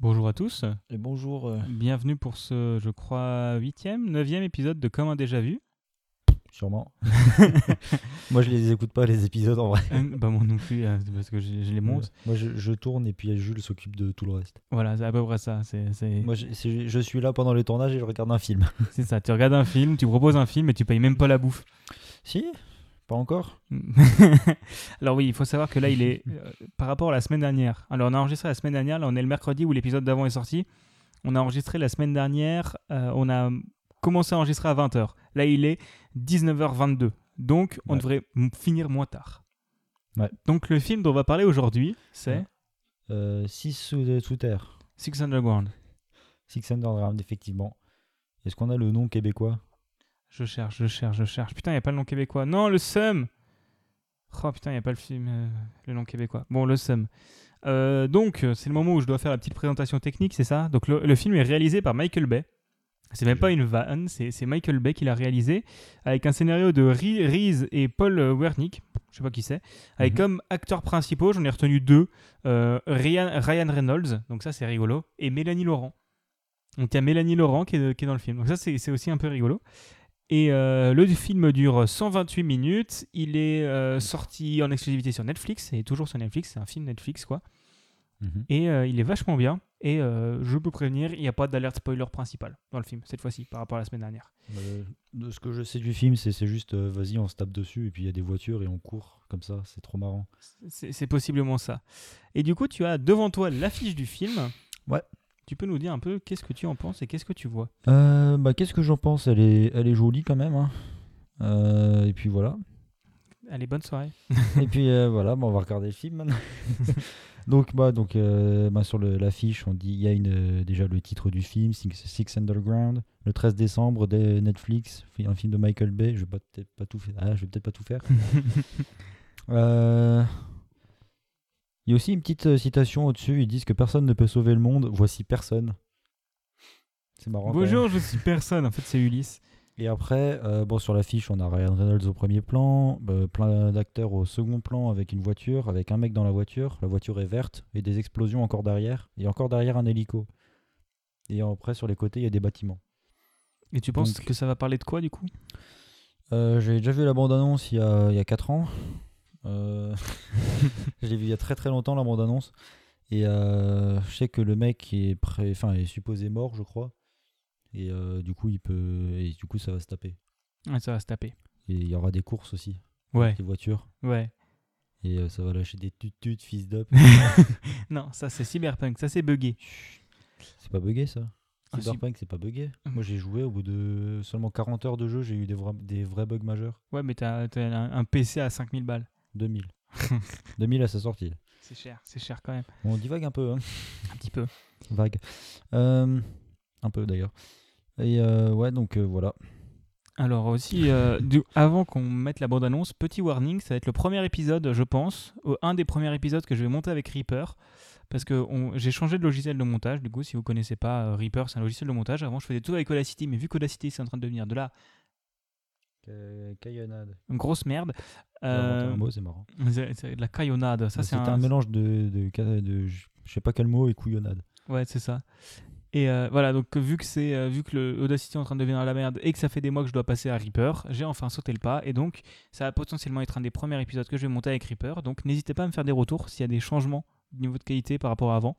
Bonjour à tous, Et bonjour, euh, bienvenue pour ce, je crois, huitième, neuvième épisode de Comme un déjà vu. sûrement. moi, je les écoute pas, les épisodes, en vrai. Euh, bah moi non plus, euh, parce que je, je les monte. Moi, je, je tourne et puis Jules s'occupe de tout le reste. Voilà, c'est à peu près ça. C'est c'est- Moi, je, je suis là pendant les tournages et je regarde un film. c'est ça. Tu regardes un film, tu proposes un film et tu payes même pas la bouffe. si Pas encore Alors oui, il faut savoir que là, il est euh, par rapport à la semaine dernière. Alors on a enregistré la semaine dernière, là on est le mercredi où l'épisode d'avant est sorti. On a enregistré la semaine dernière, euh, on a commencé à enregistrer à 20h. Là il est 19h22. Donc on Ouais. devrait finir moins tard. Ouais. Donc le film dont on va parler aujourd'hui, c'est euh, 6 sous, sous terre. Six Underground. Six Underground, effectivement. Est-ce qu'on a le nom québécois? Je cherche, je cherche, je cherche. Putain, il n'y a pas le nom québécois. Non, le Sum Oh putain, il n'y a pas le film, euh, le nom québécois. Bon, le Sum. Euh, donc, euh, c'est le moment où je dois faire la petite présentation technique, c'est ça? Donc, le, le film est réalisé par Michael Bay. C'est même pas une vanne, c'est Michael Bay qui l'a réalisé, avec un scénario de Reese et Paul Wernick, je sais pas qui c'est, avec Mhm. comme acteurs principaux, j'en ai retenu deux, euh, Ryan, Ryan Reynolds, donc ça c'est rigolo, et Mélanie Laurent. Donc il y a Mélanie Laurent qui est, qui est dans le film, donc ça c'est aussi un peu rigolo. Et euh, le film dure 128 minutes, il est euh, sorti en exclusivité sur Netflix, et toujours sur Netflix, c'est un film Netflix quoi. Mhm. Et euh, il est vachement bien. Et je peux prévenir, il n'y a pas d'alerte spoiler principale dans le film, cette fois-ci, par rapport à la semaine dernière. Euh, De ce que je sais du film, c'est juste vas-y, on se tape dessus et puis il y a des voitures et on court comme ça. C'est trop marrant. C'est c'est possiblement ça. Et du coup, tu as devant toi l'affiche du film. Ouais. Tu peux nous dire un peu qu'est-ce que tu en penses et qu'est-ce que tu vois? Euh, bah, Qu'est-ce que j'en pense? Elle est, elle est jolie quand même. hein. Euh, et puis voilà. Allez, bonne soirée. Et puis euh, voilà, bah, on va regarder le film maintenant. donc bah donc euh, bah, sur l'affiche, on dit il y a une, déjà le titre du film, Six, Six Underground, le 13 décembre de Netflix, un film de Michael Bay. Je vais peut-être pas tout faire. Ah, je vais peut-être pas tout faire. Euh, Il y a aussi une petite euh, citation au-dessus. Ils disent que personne ne peut sauver le monde. Voici personne. C'est marrant. Bonjour, je suis personne. En fait, c'est Ulysse. Et après, euh, bon, sur l'affiche, on a Ryan Reynolds au premier plan, bah, plein d'acteurs au second plan avec une voiture, avec un mec dans la voiture. La voiture est verte et des explosions encore derrière. Et encore derrière un hélico. Et après, sur les côtés, il y a des bâtiments. Et tu penses Donc- que ça va parler de quoi du coup? Euh, J'ai déjà vu la bande-annonce il y a, il y a 4 ans. Euh, je l'ai vu il y a très très longtemps, la bande-annonce. Et euh, je sais que le mec est, prêt, enfin, est supposé mort, je crois. Et euh, du coup, il peut, et du coup, ça va se taper. Ouais, ça va se taper. Et il y aura des courses aussi. Ouais, Les voitures. ouais. Et euh, ça va lâcher des tut-tut, fils d'up. non, ça c'est Cyberpunk, ça c'est buggé. c'est pas buggé ça Ah, Cyberpunk, c'est pas buggé. Mm. Moi j'ai joué au bout de seulement 40 heures de jeu, j'ai eu des, vrais- des vrais bugs majeurs. Ouais, mais t'as un PC à 5000 balles. 2000. 2000 à sa sortie. C'est cher, c'est cher quand même. On divague un peu, hein. Un petit peu. Vague. Euh, un peu d'ailleurs. Et euh, ouais, donc euh, voilà. Alors aussi, du- avant qu'on mette la bande-annonce, petit warning, ça va être le premier épisode, je pense, un des premiers épisodes que je vais monter avec Reaper, parce que j'ai changé de logiciel de montage, du coup, si vous connaissez pas, Reaper, c'est un logiciel de montage. Avant, je faisais tout avec Audacity, mais vu qu'Audacity, c'est en train de devenir de la Caillonnade. grosse merde, euh, un mot, c'est marrant. c'est de la caillonnade, ça c'est un... mélange de, de, de, de- je sais pas quel mot et couillonnade. Ouais, c'est ça. Et euh, voilà, donc vu que c'est euh, vu que le Audacity est en train de devenir la merde et que ça fait des mois que je dois passer à Reaper, j'ai enfin sauté le pas et donc ça va potentiellement être un des premiers épisodes que je vais monter avec Reaper. Donc n'hésitez pas à me faire des retours s'il y a des changements de niveau de qualité par rapport à avant,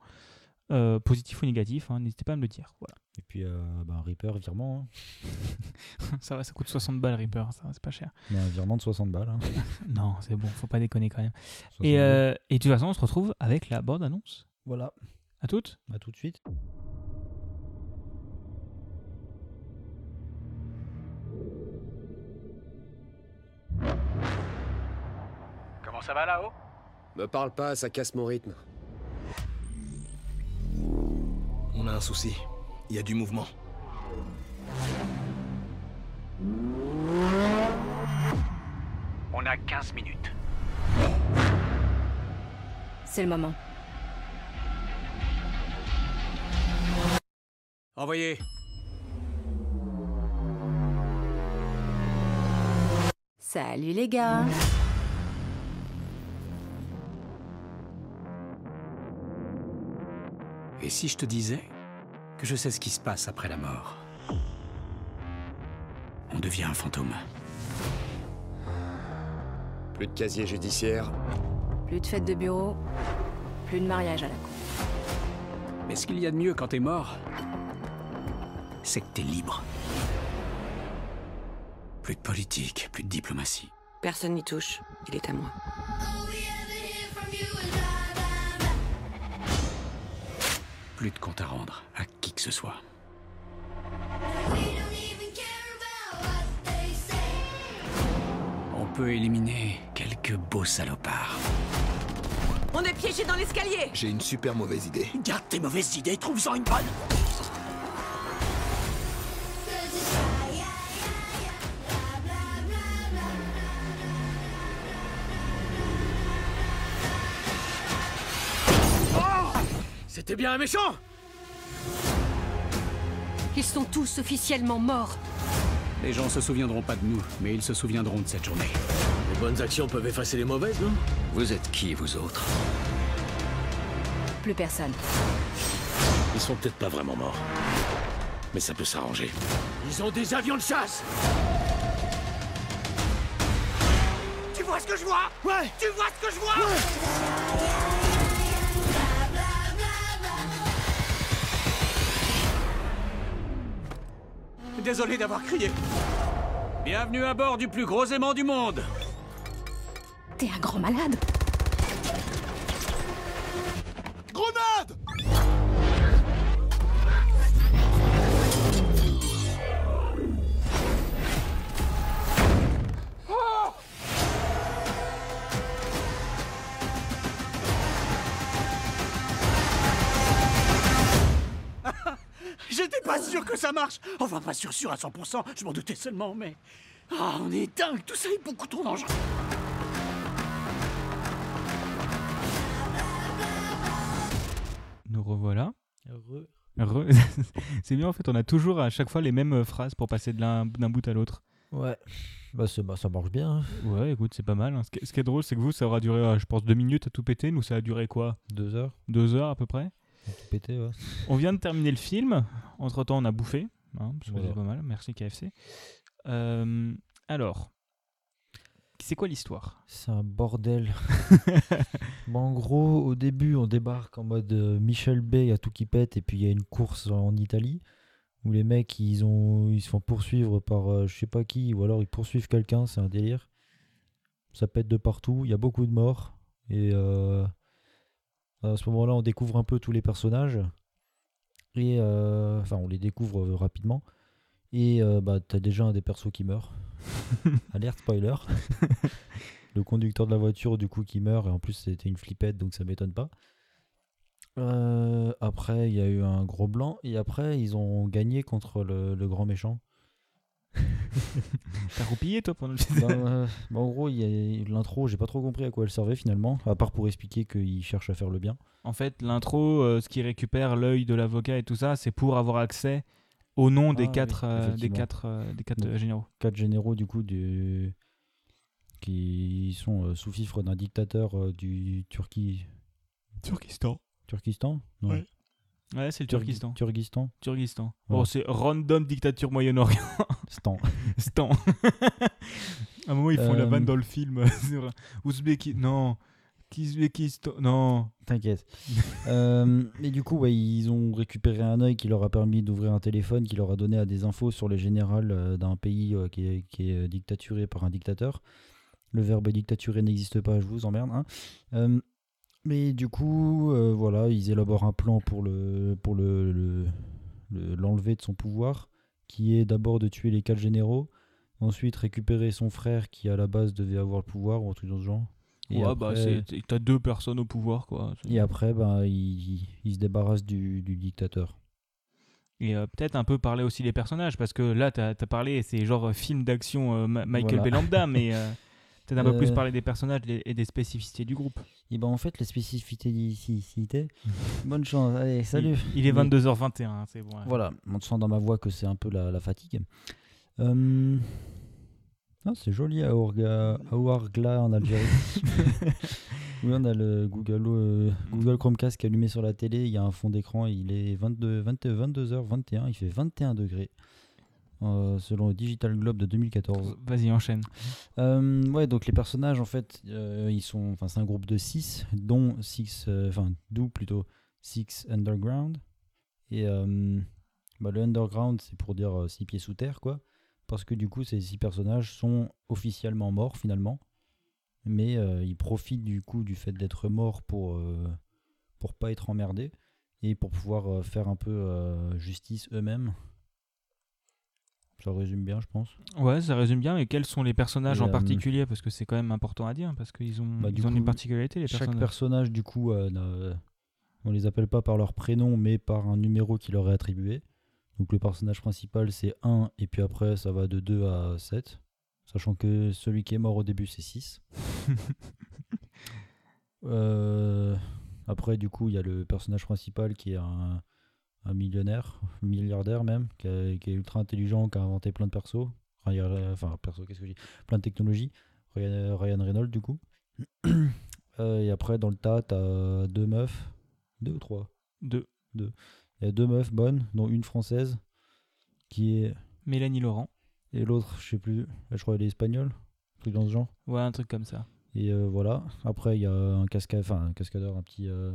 euh, positif ou négatif, hein, n'hésitez pas à me le dire. Voilà. Et puis euh, bah, un Reaper, virement. hein. ça va, ça coûte 60 balles Reaper, ça va, c'est pas cher. Mais un virement de 60 balles. hein. Non, c'est bon, faut pas déconner quand même. 60 Et, balles. euh, et de toute façon, on se retrouve avec la bande annonce. Voilà. À toutes. À tout de suite. Comment ça va là-haut? Me parle pas, ça casse mon rythme. On a un souci. Il y a du mouvement. On a 15 minutes. C'est le moment. Envoyez Salut les gars. Et si je te disais que je sais ce qui se passe après la mort On devient un fantôme. Plus de casier judiciaire. Plus de fête de bureau, plus de mariage à la con. Mais ce qu'il y a de mieux quand t'es mort, c'est que t'es libre. Plus de politique, plus de diplomatie. Personne n'y touche. Il est à moi. Plus de compte à rendre à qui que ce soit. On peut éliminer quelques beaux salopards. On est piégé dans l'escalier J'ai une super mauvaise idée. Garde tes mauvaises idées, trouve-en une bonne. C'était bien un méchant Ils sont tous officiellement morts. Les gens se souviendront pas de nous, mais ils se souviendront de cette journée. Les bonnes actions peuvent effacer les mauvaises, non Vous êtes qui, vous autres Plus personne. Ils sont peut-être pas vraiment morts. Mais ça peut s'arranger. Ils ont des avions de chasse Tu vois ce que je vois Ouais Tu vois ce que je vois Désolé d'avoir crié. Bienvenue à bord du plus gros aimant du monde. T'es un grand malade. Ça marche. Enfin, pas sûr sûr à 100%. Je m'en doutais seulement, mais... Ah, on est dingue. Tout ça est beaucoup trop dangereux. Nous revoilà. Heureux. Re- c'est bien en fait, on a toujours à chaque fois les mêmes euh, phrases pour passer de l'un- d'un bout à l'autre. Ouais. Bah, bah, ça marche bien. hein. Ouais, écoute, c'est pas mal. hein. Ce, qui, ce qui est drôle, c'est que vous, ça aura duré, euh, je pense, deux minutes à tout péter. Nous, ça a duré quoi? Deux heures. Deux heures à peu près. tout ouais. On vient de terminer le film. Entre temps, on a bouffé. hein, parce que Voilà. c'est pas mal. Merci KFC. Euh, alors, c'est quoi l'histoire? C'est un bordel. Bon, en gros, au début, on débarque en mode euh, Michel Bay à tout qui pète, et puis il y a une course en Italie où les mecs ils ont ils se font poursuivre par euh, je sais pas qui, ou alors ils poursuivent quelqu'un, c'est un délire. Ça pète de partout, il y a beaucoup de morts, et euh, à ce moment-là, on découvre un peu tous les personnages, et euh, enfin, on les découvre euh, rapidement, et euh, bah, t'as déjà un des persos qui meurt. Alerte spoiler. le conducteur de la voiture du coup qui meurt et en plus c'était une flippette donc ça m'étonne pas. Après il y a eu un gros blanc et après ils ont gagné contre le, le grand méchant. T'as roupillé toi pendant le film Ben, euh, ben, en gros l'intro j'ai pas trop compris à quoi elle servait finalement à part pour expliquer qu'ils cherchent à faire le bien. En fait, l'intro, euh, ce qui récupère l'œil de l'avocat et tout ça, c'est pour avoir accès au nom des Ah oui, quatre, euh, des quatre, euh, des quatre Donc, généraux. Quatre généraux du coup du qui sont euh, sous fifre d'un dictateur euh, du Turquie Turkistan. Turkistan? Non. Ouais. Ouais, c'est le Turkistan. Turkistan Turkistan. Ouais. Bon, c'est random dictature Moyen-Orient. Stan. Stan. à un moment, ils font la Euh, vanne dans le film. sur Ouzbéki. Non. Kizbékistan. Non. T'inquiète. Euh, et du coup, ouais, ils ont récupéré un œil qui leur a permis d'ouvrir un téléphone, qui leur a donné à des infos sur les générales euh, d'un pays euh, qui est, qui est euh, dictaturé par un dictateur. Le verbe dictaturé n'existe pas, je vous emmerde. hein. Euh, mais du coup, euh, voilà, ils élaborent un plan pour le pour le, le- le- l'enlever de son pouvoir, qui est d'abord de tuer les quatre généraux, ensuite récupérer son frère qui à la base devait avoir le pouvoir ou un truc dans ce genre. Et ouais, bah, après- c'est- t'as deux personnes au pouvoir, quoi. C'est- et après, ben, il, il se débarrasse du, du dictateur. Et euh, peut-être un peu parler aussi des personnages, parce que là, t'as as parlé, c'est genre euh, film d'action euh, Michael Voilà. Bay lambda, mais euh, peut-être un peu plus Euh. parler des personnages et des spécificités du groupe. Et ben en fait, les spécificités d'ici, bonne chance, allez, salut. Il, il est Mais- 22h21, hein, c'est bon. ouais. Voilà, on sent dans ma voix que c'est un peu la, la fatigue. Euh, Ah, c'est joli à Ourga- à Ouargla en Algérie. oui, on a le Google, euh, Google Chromecast qui est allumé sur la télé. Il y a un fond d'écran. Il est 22, 22h, 21. Il fait 21 degrés. Euh, selon le Digital Globe de 2014. Vas-y, enchaîne. Euh, ouais, donc les personnages, en fait, euh, ils sont, enfin, c'est un groupe de 6, dont 6, enfin, d'où plutôt 6 Underground. Et bah, le Underground, c'est pour dire 6 pieds sous terre, quoi. Parce que du coup, ces 6 personnages sont officiellement morts, finalement. Mais ils profitent du coup du fait d'être morts pour, pour pas être emmerdés et pour pouvoir faire un peu justice eux-mêmes. Ça résume bien, je pense. Ouais, ça résume bien. Et quels sont les personnages Et, en euh, particulier? Parce que c'est quand même important à dire, parce qu'ils ont, Bah, ils ont une particularité, les Chaque personnages. personnage, du coup, euh, n'a- on les appelle pas par leur prénom, mais par un numéro qui leur est attribué. Donc le personnage principal, c'est 1, et puis après, ça va de 2 à 7. Sachant que celui qui est mort au début, c'est 6. Euh, après, du coup, il y a le personnage principal qui est un, un millionnaire, milliardaire même, qui, a- qui est ultra intelligent, qui a inventé plein de persos. Enfin, perso, qu'est-ce que je dis Plein de technologies. Ryan, Ryan Reynolds, du coup. Euh, et après, dans le tas, t'as deux meufs. Deux ou trois? De Il y a deux meufs bonnes, dont une française, qui est. Mélanie Laurent. Et l'autre, je sais plus, je crois qu'elle est espagnole, un truc dans ce genre. Ouais, un truc comme ça. Et euh, voilà. Après, il y a un, casca... enfin, un cascadeur, un petit. euh,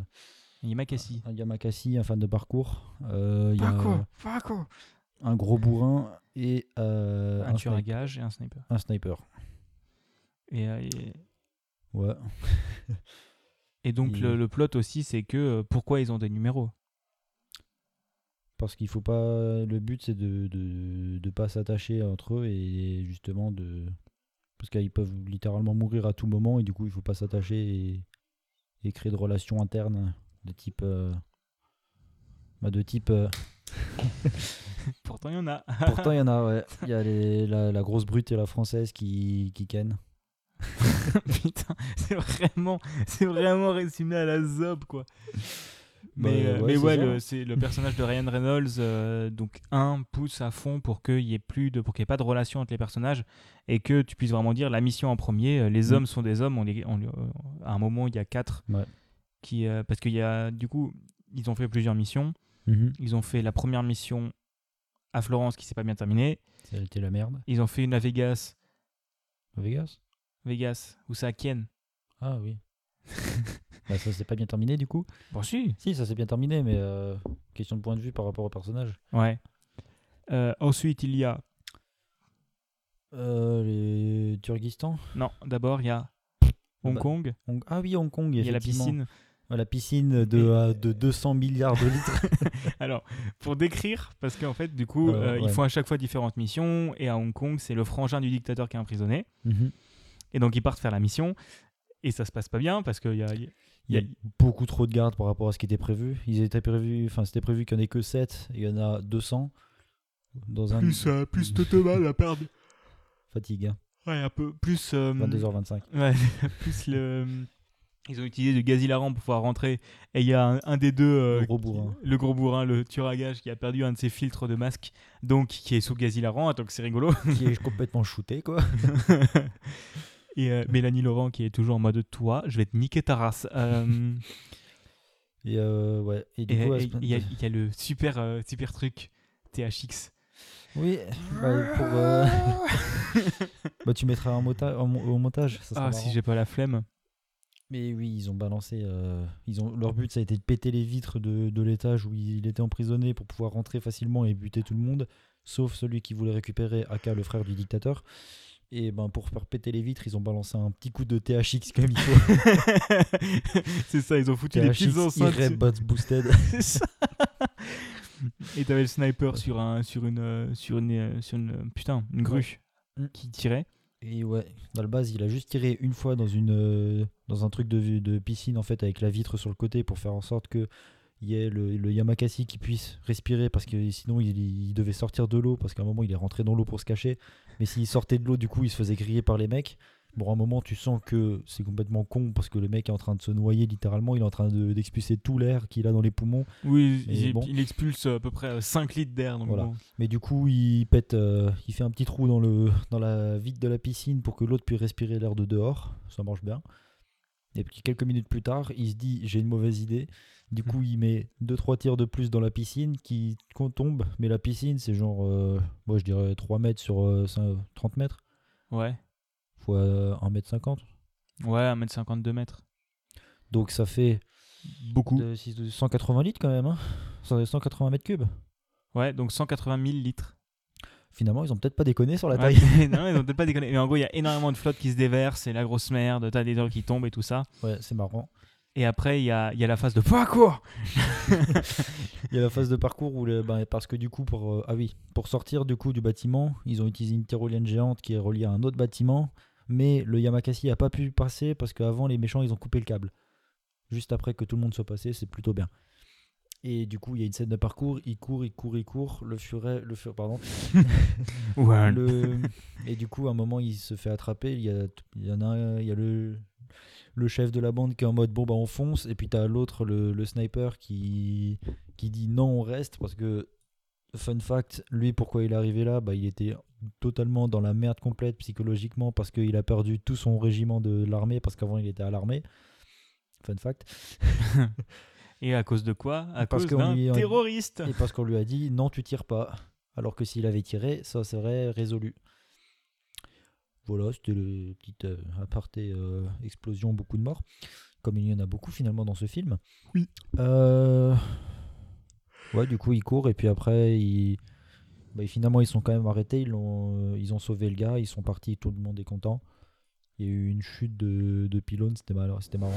Yamakasi. un Yamakasi, un fan de parcours. Euh, Il y a Paco, Paco. un gros bourrin et euh, Un tueur à gage et un sniper. un sniper. Et, euh, et, Ouais. et donc Et- le, le plot aussi, c'est que pourquoi ils ont des numéros? Parce qu'il faut pas. Le but, c'est de, de, de pas s'attacher entre eux et justement de. Parce qu'ils peuvent littéralement mourir à tout moment et du coup, il faut pas s'attacher et, et créer de relations internes de type. euh, bah, de type. euh, Pourtant, il y en a. Pourtant, il y en a, ouais. Il y a les- la, la grosse brute et la française qui, qui ken. Putain, c'est vraiment, c'est vraiment résumé à la zob, quoi. Bah, Mais, euh, ouais, mais c'est ouais, le, c'est le personnage de Ryan Reynolds, euh, donc un pousse à fond pour qu'il y ait plus de, pour qu'il y ait pas de relation entre les personnages et que tu puisses vraiment dire la mission en premier. les Mm. hommes sont des hommes. On les, on à un moment, il y a quatre Ouais. Qui, euh, parce qu'il y a, du coup, ils ont fait plusieurs missions. Mhm. Ils ont fait la première mission à Florence qui s'est pas bien terminée. Ça a été la merde. Ils ont fait une à Vegas, Vegas? Vegas, où c'est à Ken. Ah oui. bah, ça s'est pas bien terminé du coup. Bon, si. Si, ça s'est bien terminé, mais euh, question de point de vue par rapport au personnage. Ouais. Euh, ensuite, il y a, Euh, les Turkistan? Non, d'abord il y a Hong bah, Kong. Hong- Ah oui, Hong Kong, Il y a la piscine. La piscine de, euh, de 200 milliards de litres. Alors, pour décrire, parce qu'en fait, du coup, Euh, euh, ils font à chaque fois différentes missions, et à Hong Kong, c'est le frangin du dictateur qui est emprisonné, Mhm. et donc ils partent faire la mission, et ça se passe pas bien, parce qu'il y a... il y a- Il y a beaucoup trop de gardes par rapport à ce qui était prévu. Ils étaient prévus, enfin c'était prévu qu'il n'y en ait que 7 et il y en a 200 dans un euh, plus de Thomas à perdre. fatigue. hein. Ouais, un peu plus... euh, 22h25. Ouais, plus le... Ils ont utilisé du gaz hilarant pour pouvoir rentrer, et il y a un, un des deux... euh, Le gros qui- bourrin. le gros bourrin, le tueur à gage, qui a perdu un de ses filtres de masque, donc qui est sous gaz hilarant, donc c'est rigolo. qui est complètement shooté quoi. Et euh, Mélanie Laurent qui est toujours en mode toi, je vais te niquer ta race. Euh, Et ouais. Et du et coup, il y, a- il y a le super, super truc THX. Oui, bah, pour, bah, tu mettras en mon- au montage. Ça Ah, si j'ai pas la flemme. Mais oui, ils ont balancé. euh, ils ont, leur but, ça a été de péter les vitres de, de l'étage où il était emprisonné pour pouvoir rentrer facilement et buter tout le monde, sauf celui qui voulait récupérer Aka, le frère du dictateur. Et ben pour faire péter les vitres, ils ont balancé un petit coup de THX comme il faut. c'est ça, ils ont foutu des petites THX enceintes. Bots Boosted. Ça. Et t'avais le sniper sur un, sur une, euh, sur une, euh, sur une, putain, une grue Mm. qui tirait. Ouais, dans le base, il a juste tiré une fois dans une euh, dans un truc de, de piscine en fait avec la vitre sur le côté pour faire en sorte que il y ait le, Yamakasi qui puisse respirer parce que sinon il devait sortir de l'eau parce qu'à un moment il est rentré dans l'eau pour se cacher. Mais s'il sortait de l'eau, du coup, il se faisait griller par les mecs. Bon, à un moment, tu sens que c'est complètement con parce que le mec est en train de se noyer littéralement. Il est en train de- d'expulser tout l'air qu'il a dans les poumons. Oui, il, bon. il expulse à peu près 5 litres d'air. Voilà. bon. Mais du coup, il pète, euh, il fait un petit trou dans le dans la vide de la piscine pour que l'autre puisse respirer l'air de dehors. Ça marche bien. Et puis quelques minutes plus tard, il se dit j'ai une mauvaise idée. Du coup, il met deux trois tirs de plus dans la piscine qui qu'on tombe. Mais la piscine, c'est genre, euh, moi je dirais 3 mètres sur euh, cin- 30 mètres Ouais. Fois euh, 1 mètre 50. Ouais, 1m52 mètres. Donc ça fait Beaucoup. de- six- de 180 litres quand même. Hein Ça fait 180 mètres cubes. Ouais, donc 180 000 litres. Finalement, ils ont peut-être pas déconné sur la Ouais, taille. non, ils ont peut-être pas déconné. Mais en gros, il y a énormément de flotte qui se déverse, c'est la grosse merde, t'as des gens qui tombent et tout ça. Ouais, c'est marrant. Et après, il y a, y a la phase de parcours. Il y a la phase de parcours où le, bah, parce que du coup pour euh, ah oui pour sortir du coup du bâtiment ils ont utilisé une tyrolienne géante qui est reliée à un autre bâtiment mais le Yamakasi a pas pu passer parce qu'avant les méchants ils ont coupé le câble. Juste après que tout le monde soit passé c'est plutôt bien. Et du coup il y a une scène de parcours il court il court il court le furet le fur pardon. Ouais. le... et du coup à un moment il se fait attraper il y, a, il y en a il y a le le chef de la bande qui est en mode bon bah on fonce et puis t'as l'autre le, le sniper qui qui dit non on reste parce que fun fact lui pourquoi il est arrivé là bah il était totalement dans la merde complète psychologiquement parce qu'il a perdu tout son régiment de l'armée parce qu'avant il était à l'armée. Fun fact. Et à cause de quoi? À Parce cause qu'on d'un lui a- terroriste. et parce qu'on lui a dit non tu tires pas alors que s'il avait tiré ça serait résolu. Voilà c'était le petit euh, aparté euh, explosion beaucoup de morts. Comme il y en a beaucoup finalement dans ce film. Oui. Euh, ouais du coup il court et puis après il bah, finalement ils sont quand même arrêtés ils ont ils ont sauvé le gars ils sont partis tout le monde est content il y a eu une chute de, de pylône c'était mal c'était marrant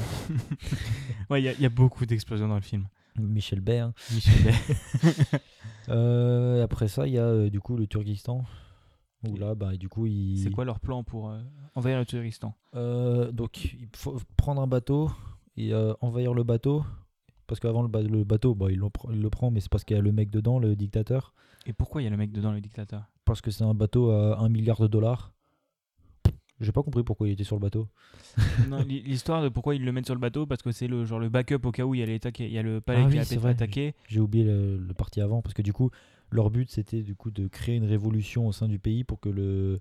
Ouais, il y, a- il y a beaucoup d'explosions dans le film. Michel Bay hein. Michel Bay. Euh, après ça, il y a euh, du coup le Turkestan. Où là, bah, du coup. C'est quoi leur plan pour euh, envahir le Turkestan Euh, Donc, il faut prendre un bateau et euh, envahir le bateau. Parce qu'avant, le, ba- le bateau, bah, il, le pr- il le prend, mais c'est parce qu'il y a le mec dedans, le dictateur. Et pourquoi il y a le mec dedans, le dictateur? Parce que c'est un bateau à 1 milliard de dollars. J'ai pas compris pourquoi il était sur le bateau. L'histoire de pourquoi ils le mettent sur le bateau, parce que c'est le genre le backup au cas où il y a, l'État qui- il y a le palais Ah qui oui, a été attaqué. J'ai oublié le, le parti avant. Parce que du coup, leur but, c'était du coup de créer une révolution au sein du pays pour que le,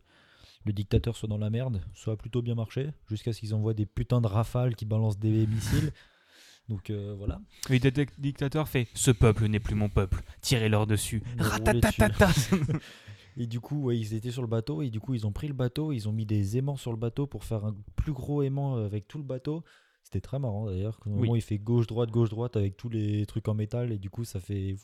le dictateur soit dans la merde. Ça a plutôt bien marché. Jusqu'à ce qu'ils envoient des putains de rafales qui balancent des missiles. Donc euh, voilà. Et le dic- dictateur fait Ce peuple n'est plus mon peuple, tirez-leur dessus. Ratatatata Et du coup, ouais, ils étaient sur le bateau et du coup, ils ont pris le bateau, ils ont mis des aimants sur le bateau pour faire un plus gros aimant avec tout le bateau. C'était très marrant d'ailleurs. Au Oui. moment où il fait gauche-droite, gauche-droite avec tous les trucs en métal et du coup, ça fait.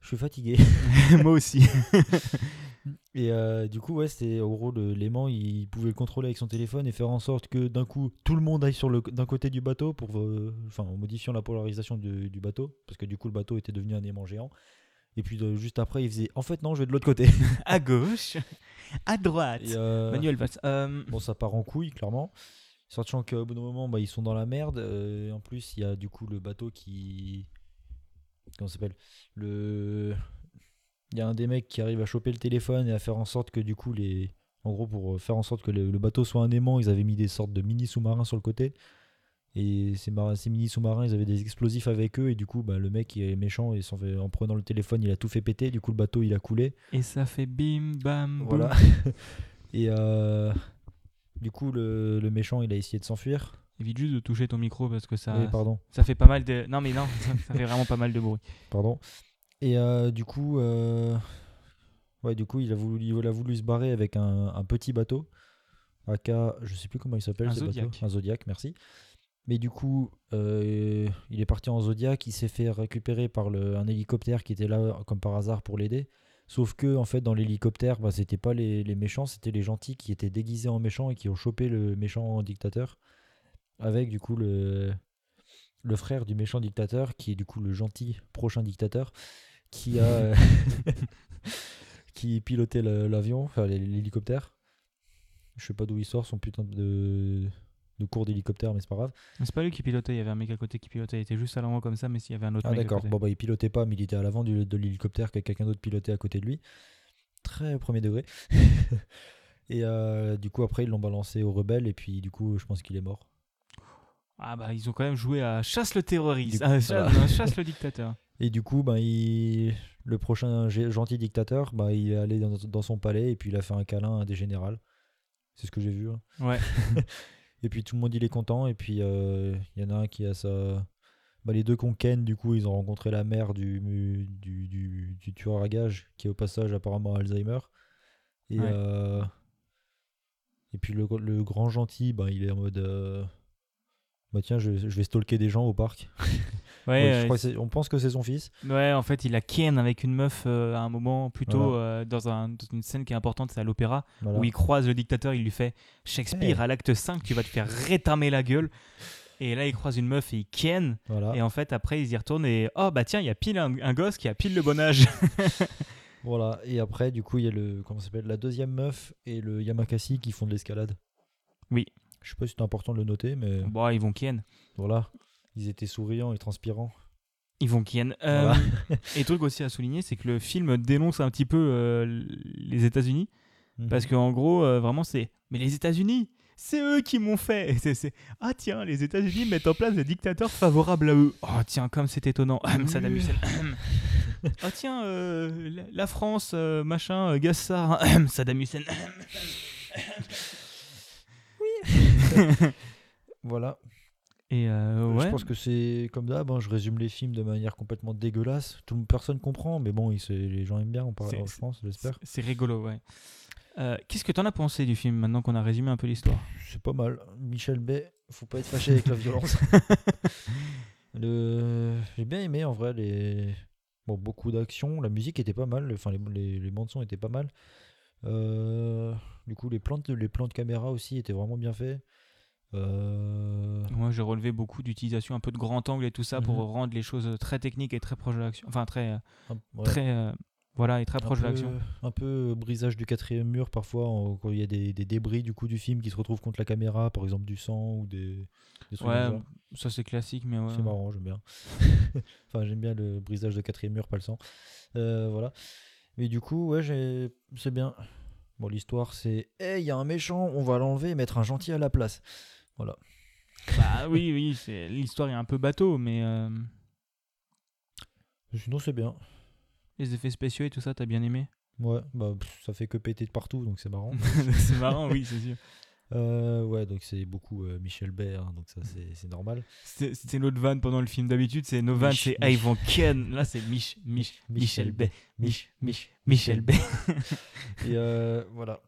Je suis fatigué. Moi aussi. Et euh, du coup, ouais, c'était en gros l'aimant, il pouvait le contrôler avec son téléphone et faire en sorte que d'un coup tout le monde aille sur le d'un côté du bateau pour, euh, enfin, en modifiant la polarisation du, du bateau, parce que du coup le bateau était devenu un aimant géant. Et puis juste après, il faisait, en fait non, je vais de l'autre côté. à gauche, à droite. Et, euh, Manuel Valls. Bon, ça part en couille, clairement. Sachant qu'au bout d'un moment, bah, ils sont dans la merde. en plus, il y a du coup le bateau qui. Comment ça s'appelle? Le. Il y a un des mecs qui arrive à choper le téléphone et à faire en sorte que du coup, les. En gros, pour faire en sorte que le, le bateau soit un aimant, ils avaient mis des sortes de mini sous-marins sur le côté. Et ces, mar- ces mini sous-marins, ils avaient des explosifs avec eux. Et du coup, bah, le mec, il est méchant. Et fait- en prenant le téléphone, il a tout fait péter. Du coup, le bateau, il a coulé. et ça fait bim bam boum. Voilà. et euh, du coup, le, le méchant, il a essayé de s'enfuir. Évite juste de toucher ton micro parce que ça, Oui, pardon, ça fait pas mal de. Non, mais non, ça, ça fait vraiment pas mal de bruit. pardon. Et euh, du coup, euh, ouais, du coup, il a voulu, il a voulu se barrer avec un, un petit bateau, AK, je sais plus comment il s'appelle, Un. Zodiac. un Zodiac, merci. Mais du coup, euh, il est parti en Zodiac, il s'est fait récupérer par le, un hélicoptère qui était là comme par hasard pour l'aider. Sauf que en fait, dans l'hélicoptère, bah, c'était pas les, les méchants, c'était les gentils qui étaient déguisés en méchants et qui ont chopé le méchant dictateur avec du coup le le frère du méchant dictateur qui est du coup le gentil prochain dictateur qui a euh, qui pilotait l'avion, enfin l'hé- l'hélicoptère. Je sais pas d'où il sort son putain de de cours d'hélicoptère, mais c'est pas grave. Mais C'est pas lui qui pilotait, il y avait un mec à côté qui pilotait. Il était juste à l'endroit comme ça, mais s'il y avait un autre Ah mec à d'accord, bon bah il pilotait pas, mais il était à l'avant de l'hélicoptère que quelqu'un d'autre pilotait à côté de lui. Très premier degré. Et euh, du coup, après, ils l'ont balancé aux rebelles. Et puis, du coup, je pense qu'il est mort. Ah bah ils ont quand même joué à chasse le terroriste, Ah, chasse, voilà. non, chasse le dictateur. Et du coup, ben, il... le prochain gentil dictateur, ben, il est allé dans, dans son palais. Et puis, il a fait un câlin à des générales. C'est ce que j'ai vu. hein. Ouais. Et puis, tout le monde, il est content. Et puis, euh, il y en a un qui a sa. Bah, les deux qu'on ken, du coup, ils ont rencontré la mère du, du, du, du tueur à gages, qui est au passage apparemment Alzheimer. Et, Ouais. euh, et puis le, le grand gentil, bah, il est en mode. euh, Bah tiens, je, je vais stalker des gens au parc. Ouais, je euh, crois que c'est- on pense que c'est son fils. ouais, en fait, il a Ken avec une meuf euh, à un moment plutôt Voilà. euh, dans, un- dans une scène qui est importante, c'est à l'opéra, Voilà. où il croise le dictateur, il lui fait Shakespeare Hey. à l'acte 5, tu vas te faire rétamer la gueule. Et là, il croise une meuf et il Ken. Voilà. Et en fait, après, ils y retournent et oh bah tiens, il y a pile un, un gosse qui a pile le bon âge. voilà. Et après, du coup, il y a le, comment s'appelle, la deuxième meuf et le Yamakasi qui font de l'escalade. Oui. Je sais pas si c'est important de le noter, mais bon, ils vont Ken. voilà. Ils étaient souriants et transpirants. Ils vont Ken. Euh, Voilà. et truc aussi à souligner, c'est que le film dénonce un petit peu euh, les États-Unis. Parce qu'en gros, euh, vraiment, c'est. Mais les États-Unis, c'est eux qui m'ont fait. C'est- Ah tiens, les États-Unis mettent en place des dictateurs favorables à eux. Oh tiens, comme c'est étonnant. Saddam Hussein. oh tiens, euh, la, France, euh, machin, Gassard. Saddam Hussein. Voilà. Et euh, ouais. Je pense que c'est comme d'hab, hein, je résume les films de manière complètement dégueulasse. Tout, personne comprend, mais bon, il les gens aiment bien, on parle, je pense, j'espère. C'est rigolo, ouais. Euh, Qu'est-ce que t'en as pensé du film maintenant qu'on a résumé un peu l'histoire? C'est pas mal. Michel Bay, faut pas être fâché avec la violence. Le... J'ai bien aimé en vrai les... bon, beaucoup d'action. La musique était pas mal, enfin les, les, les bandes son étaient pas mal. Euh, Du coup, les plans, de, les plans de caméra aussi étaient vraiment bien faits. Euh, Moi, j'ai relevé beaucoup d'utilisation un peu de grand angle et tout ça pour Mhm. rendre les choses très techniques et très proches de l'action. Enfin, très, euh, ouais. très, euh, voilà, et très proche de l'action. Un peu brisage du quatrième mur parfois en- quand il y a des, des débris du coup du film qui se retrouvent contre la caméra, par exemple du sang ou des, des trucs Ouais, ça. c'est classique, mais ouais. C'est marrant, j'aime bien. enfin, j'aime bien le brisage de quatrième mur, pas le sang. Euh, voilà. Mais du coup, ouais, c'est bien. Bon, l'histoire, c'est Hey, il y a un méchant, on va l'enlever et mettre un gentil à la place. Voilà. Bah oui, oui, c'est- l'histoire est un peu bateau, mais euh, Sinon, c'est bien. les effets spéciaux et tout ça, t'as bien aimé? Ouais, bah, pff, ça fait que péter de partout, donc c'est marrant. C'est marrant, oui, c'est sûr. Euh, ouais, donc c'est beaucoup euh, Michel Bay, hein, donc ça, c'est, c'est normal. C'était c'était notre van pendant le film d'habitude, c'est nos vannes, Mich- c'est vont Ken. Là, c'est Mich, Mich, Michel Bay. Mich, Mich, Michel Bay. Et euh, voilà.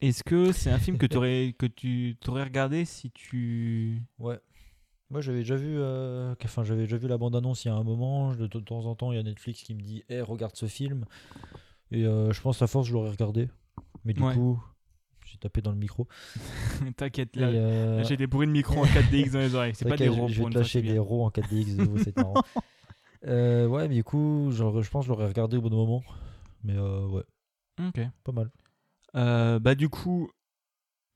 Est-ce que c'est un film que, t'aurais- que tu t'aurais regardé si tu. Ouais. Moi, j'avais déjà vu, euh, enfin, j'avais déjà vu la bande-annonce il y a un moment. Je- De, de temps en temps, il y a Netflix qui me dit, hey, regarde ce film. Et euh, je pense à force, je l'aurais regardé. Mais du Ouais. coup, j'ai tapé dans le micro. T'inquiète, là, euh, là, j'ai des bruits de micro en 4DX dans les oreilles. C'est pas des ronds Je vais te lâcher des roues en 4DX, de vous, c'est marrant. Euh, ouais, mais du coup, genre, je pense que je l'aurais regardé au bon moment. Mais ouais, Ok. pas mal. Euh, bah du coup,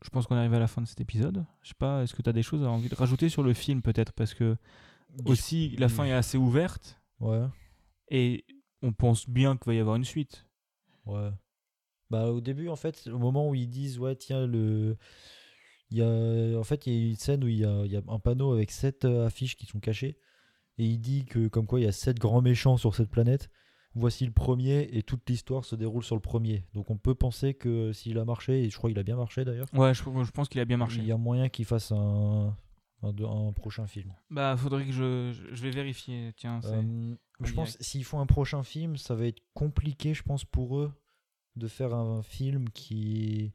je pense qu'on arrive à la fin de cet épisode. Je sais pas, est-ce que tu as des choses à envie de rajouter sur le film peut-être? Parce que aussi la fin est assez ouverte Ouais, et on pense bien qu'il va y avoir une suite. ouais. Bah, au début, en fait, au moment où ils disent, ouais, tiens, le. Il y a, en fait, il y a une scène où il y a, il y a un panneau avec sept euh, affiches qui sont cachées. Et il dit que, comme quoi, il y a sept grands méchants sur cette planète. Voici le premier, et toute l'histoire se déroule sur le premier. Donc, on peut penser que s'il a marché, et je crois qu'il a bien marché d'ailleurs, Ouais, je, je pense qu'il a bien marché. il y a moyen qu'il fasse un, un, de- un prochain film. Bah faudrait que je, je, vais vérifier. Tiens, Euh, je en pense s'ils font un prochain film, ça va être compliqué, je pense, pour eux de faire un film qui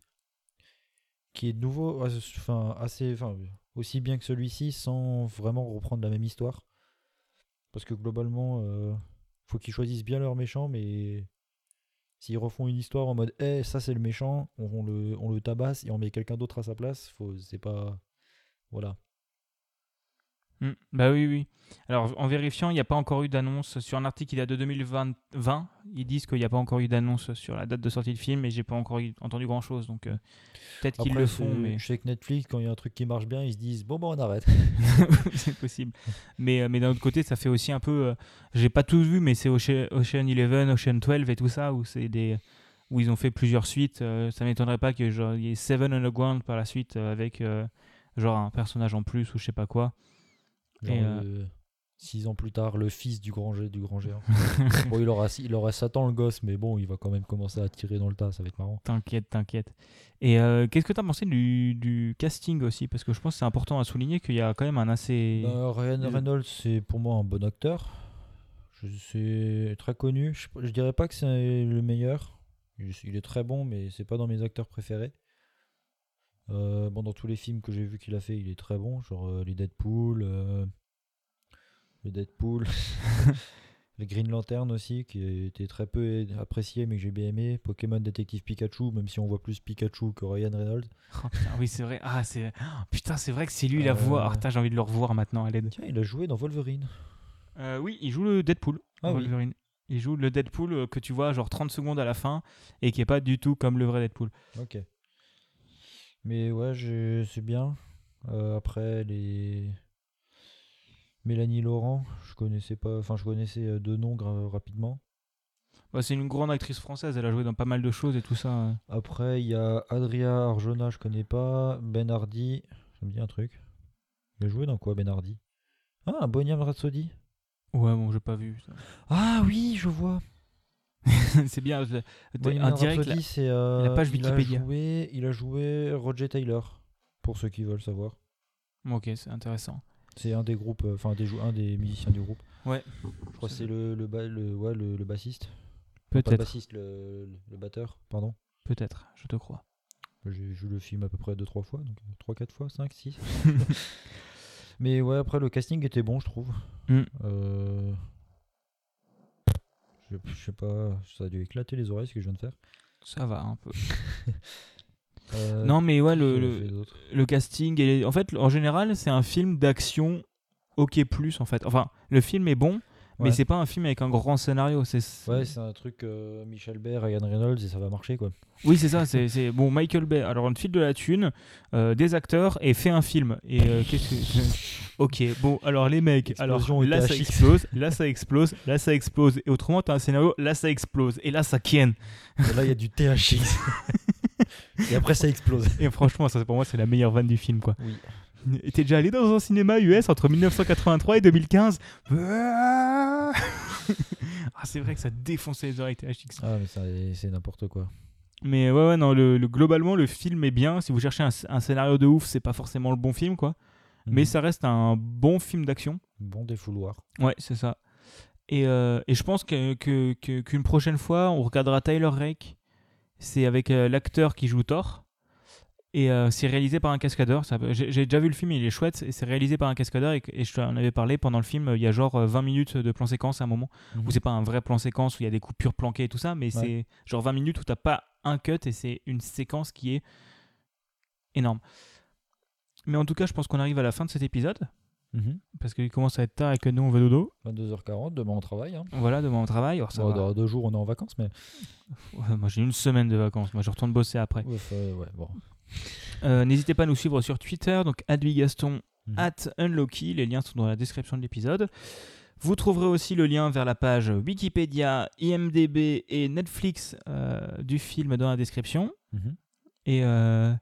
qui est nouveau, enfin assez, enfin aussi bien que celui-ci, sans vraiment reprendre la même histoire. Parce que globalement, euh, faut qu'ils choisissent bien leur méchant, mais s'ils refont une histoire en mode, eh, ça c'est le méchant, on, le, on le tabasse et on met quelqu'un d'autre à sa place, c'est pas, voilà. Hmm, Bah oui, oui. Alors, en vérifiant, il n'y a pas encore eu d'annonce sur un article qui date de 2020. 20, ils disent qu'il n'y a pas encore eu d'annonce sur la date de sortie du film et j'ai pas encore eu- entendu grand chose. Donc, euh, peut-être qu'ils le font, mais je sais que Netflix, quand il y a un truc qui marche bien, ils se disent, bon, bah on arrête. c'est possible. Mais, euh, mais d'un autre côté, ça fait aussi un peu. euh, j'ai pas tout vu, mais c'est Ocean, Ocean 11, Ocean 12 et tout ça, où c'est des. où ils ont fait plusieurs suites. euh, ça m'étonnerait pas qu'il y ait Seven Underground par la suite euh, avec genre un personnage en plus ou je sais pas quoi. Genre, Et, euh, Six ans plus tard, le fils du grand, du grand géant. bon, il aura, il aura Satan le gosse, mais bon, il va quand même commencer à tirer dans le tas, ça va être marrant. T'inquiète, t'inquiète. Et euh, qu'est-ce que t'as pensé du, du casting aussi? Parce que je pense que c'est important à souligner qu'il y a quand même un assez. Bah, Ryan Reynolds, c'est pour moi un bon acteur. Je- C'est très connu. Je, je dirais pas que c'est le meilleur. Il, il est très bon, mais c'est pas dans mes acteurs préférés. Euh, bon, dans tous les films que j'ai vu qu'il a fait, il est très bon. Genre euh, les Deadpool, euh, le Deadpool, les Green Lantern aussi, qui était très peu apprécié, mais que j'ai bien aimé. Pokémon Détective Pikachu, même si on voit plus Pikachu que Ryan Reynolds. Oh, putain, oui, c'est vrai. Ah, c'est. oh, putain, c'est vrai que c'est lui la voix. Ah, putain, j'ai envie de le revoir maintenant à l'aide. Tiens, il a joué dans Wolverine. Oui, il joue le Deadpool. Ah oui. Il joue le Deadpool que tu vois genre 30 secondes à la fin et qui est pas du tout comme le vrai Deadpool. Ok. Mais ouais, je- c'est bien. Euh, après, les. Mélanie Laurent, je connaissais pas. Enfin, je connaissais euh, deux noms rapidement. Bah, c'est une grande actrice française, elle a joué dans pas mal de choses et tout ça. Après, il y a Adria Arjona, je connais pas. Ben Hardy, ça me dit un truc. Il a joué dans quoi, Ben Hardy? Ah, Bohemian Rhapsody? Ouais, bon, j'ai pas vu. ça. Ah oui, je vois. c'est bien. je- Bohemian un direct. Rhapsody, c'est. euh, la page il a Wikipédia. joué- il a joué Roger Taylor, pour ceux qui veulent savoir. Ok, c'est intéressant. C'est un des groupes, euh, enfin des jou- un des musiciens du groupe. Ouais. Je crois que c'est le le, ba- le, ouais, le, le bassiste. Pas le Peut-être. bassiste, le, le batteur, pardon. Peut-être, je te crois. J'ai vu le film à peu près 2-3 fois, donc 3-4 fois, 5, 6. Mais ouais, après le casting était bon, je trouve. Mm. Euh, Je, je sais pas, ça a dû éclater les oreilles ce que je viens de faire. Ça va un peu. Euh, non, mais ouais, le, le, casting. Et les- En fait, en général, c'est un film d'action OK plus en fait. Enfin, le film est bon, mais c'est pas un film avec un grand scénario. C'est Ouais, c'est un truc euh, Michel Bay, Ryan Reynolds et ça va marcher quoi. Oui, c'est ça. C'est c'est- bon, Michael Bay. Alors, on te file de la thune, euh, des acteurs et fait un film. Et euh, qu'est-ce que Ok, bon, alors les mecs, alors là ça explose, là ça explose, là ça explose. Et autrement, t'as un scénario, là ça explose. Et là ça ken. Et là il y a du THX. et après ça explose. Et franchement, ça pour moi, c'est la meilleure vanne du film, quoi. Oui. T'es déjà allé dans un cinéma US entre 1983 et 2015 Ah, c'est vrai que ça défonçait les oreilles THX. Ah mais c'est n'importe quoi. Mais ouais, ouais, non, le, le- globalement, le film est bien. Si vous cherchez un, un scénario de ouf, c'est pas forcément le bon film, quoi. Mais Mhm. ça reste un bon film d'action. Bon défouloir. Ouais, c'est ça. Et, euh, et je pense que, que- que- qu'une prochaine fois, on regardera Tyler Rake. C'est avec euh, l'acteur qui joue Thor. Et euh, c'est réalisé par un cascadeur. Ça- J'ai déjà vu le film, il est chouette. Et c'est réalisé par un cascadeur. Et, et je t'en avais parlé pendant le film. Il y a genre euh, 20 minutes de plan séquence à un moment. Mhm. Où c'est pas un vrai plan séquence où il y a des coupures planquées et tout ça. Mais c'est genre 20 minutes où t'as pas un cut. Et c'est une séquence qui est énorme. Mais en tout cas, je pense qu'on arrive à la fin de cet épisode. Mhm. Parce qu'il commence à être tard et que nous, on va dodo. 22h40, demain on travaille. Hein. Voilà, demain on travaille. Alors, ça Bon, va. dans deux jours on est en vacances, mais. Ouais, moi j'ai une semaine de vacances, moi je retourne bosser après. Ouais, ouais, bon. Euh, N'hésitez pas à nous suivre sur Twitter, donc Gaston, Mhm. at Unlocky, les liens sont dans la description de l'épisode. Vous trouverez aussi le lien vers la page Wikipédia, IMDB et Netflix euh, du film dans la description. Mhm. Et euh,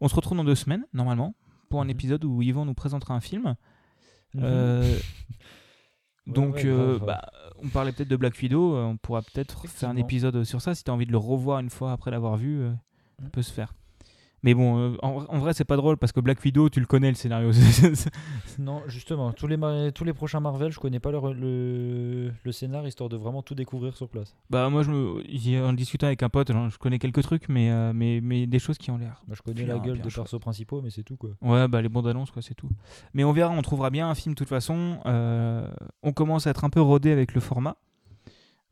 on se retrouve dans deux semaines, normalement, pour un Mhm. épisode où Yvan nous présentera un film. Mhm. Ouais, donc, ouais, bah, on parlait peut-être de Black Widow. On pourra peut-être faire un épisode sur ça. Si tu as envie de le revoir une fois après l'avoir vu, ça Mm. peut se faire. Mais bon, euh, en, en vrai, c'est pas drôle parce que Black Widow, tu le connais le scénario. Non, justement, tous les, tous les prochains Marvel, je connais pas le, le, le scénar histoire de vraiment tout découvrir sur place. bah, moi, je me, en discutant avec un pote, genre, je connais quelques trucs, mais, euh, mais, mais des choses qui ont l'air. Moi, je connais la gueule des persos principaux, mais c'est tout quoi. Ouais, bah les bandes annonces, quoi, c'est tout. Mais on verra, on trouvera bien un film de toute façon. Euh, on commence à être un peu rodé avec le format.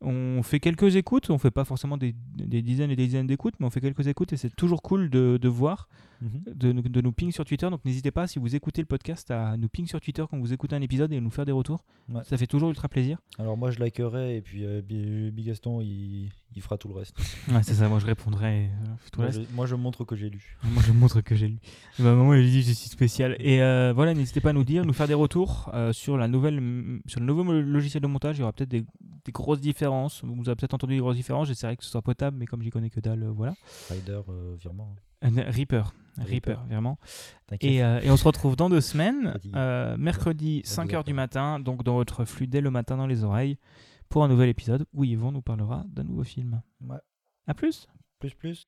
On fait quelques écoutes, on fait pas forcément des, des dizaines et des dizaines d'écoutes, mais on fait quelques écoutes et c'est toujours cool de, de voir, de, nous- de nous ping sur Twitter. Donc n'hésitez pas, si vous écoutez le podcast, à nous ping sur Twitter quand vous écoutez un épisode et à nous faire des retours. Ouais. Ça fait toujours ultra plaisir. Alors moi je likerai et puis euh, Bi- Bigaston il, il fera tout le reste. Ouais, c'est ça, moi je répondrai. euh, tout le moi, reste. je, moi, je montre que j'ai lu. Moi, je montre que j'ai lu. Bah, maman, elle dit je suis spécial. Et euh, voilà, n'hésitez pas à nous dire, nous faire des retours euh, sur, la nouvelle, sur le nouveau logiciel de montage. Il y aura peut-être des des grosses différences. Vous avez peut-être entendu des grosses différences. J'essaierai que ce soit potable, mais comme j'y connais que dalle, euh, voilà. Rider, euh, virement. Euh, Reaper. Reaper, vraiment. Et, euh, et on se retrouve dans deux semaines, euh, mercredi Ouais, 5h du matin, donc dans votre flux dès le matin dans les oreilles, pour un nouvel épisode où Yvon nous parlera d'un nouveau film. Ouais. À plus Plus, plus.